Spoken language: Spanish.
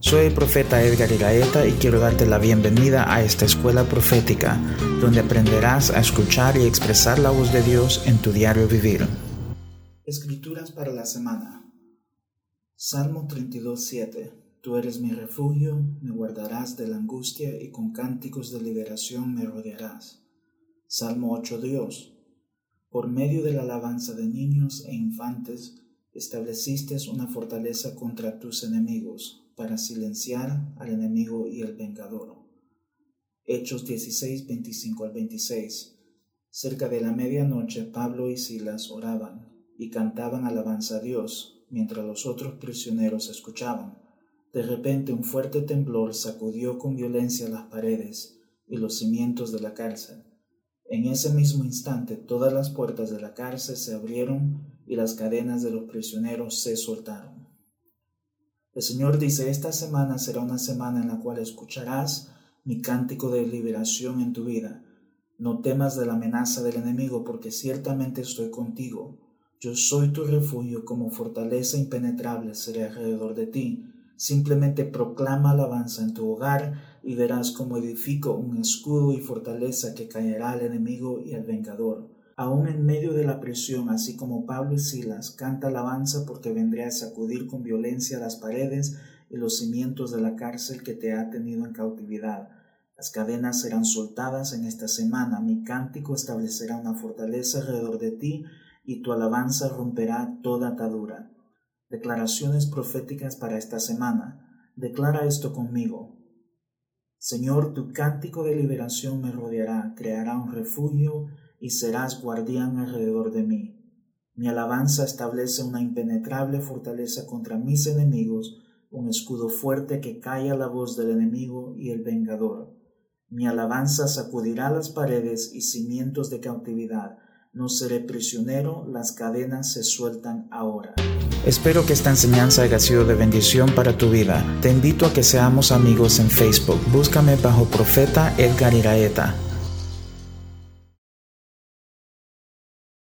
Soy el profeta Edgar Iraeta y quiero darte la bienvenida a esta escuela profética, donde aprenderás a escuchar y expresar la voz de Dios en tu diario vivir. Escrituras para la semana. Salmo 32.7 Tú eres mi refugio, me guardarás de la angustia y con cánticos de liberación me rodearás. Salmo 8 Dios. Por medio de la alabanza de niños e infantes, estableciste una fortaleza contra tus enemigos para silenciar al enemigo y el vengador. Hechos 16, 25 al 26. Cerca de la medianoche Pablo y Silas oraban y cantaban alabanza a Dios, mientras los otros prisioneros escuchaban. De repente un fuerte temblor sacudió con violencia las paredes y los cimientos de la cárcel. En ese mismo instante todas las puertas de la cárcel se abrieron y las cadenas de los prisioneros se soltaron. El Señor dice, esta semana será una semana en la cual escucharás mi cántico de liberación en tu vida. No temas de la amenaza del enemigo, porque ciertamente estoy contigo. Yo soy tu refugio, como fortaleza impenetrable seré alrededor de ti. Simplemente proclama alabanza en tu hogar y verás cómo edifico un escudo y fortaleza que caerá al enemigo y al vengador aún en medio de la prisión, así como Pablo y Silas, canta alabanza porque vendré a sacudir con violencia las paredes y los cimientos de la cárcel que te ha tenido en cautividad. Las cadenas serán soltadas en esta semana, mi cántico establecerá una fortaleza alrededor de ti y tu alabanza romperá toda atadura. Declaraciones proféticas para esta semana. Declara esto conmigo. Señor, tu cántico de liberación me rodeará, creará un refugio y serás guardián alrededor de mí. Mi alabanza establece una impenetrable fortaleza contra mis enemigos, un escudo fuerte que calla la voz del enemigo y el vengador. Mi alabanza sacudirá las paredes y cimientos de cautividad. No seré prisionero, las cadenas se sueltan ahora. Espero que esta enseñanza haya sido de bendición para tu vida. Te invito a que seamos amigos en Facebook. Búscame bajo Profeta Edgar Iraeta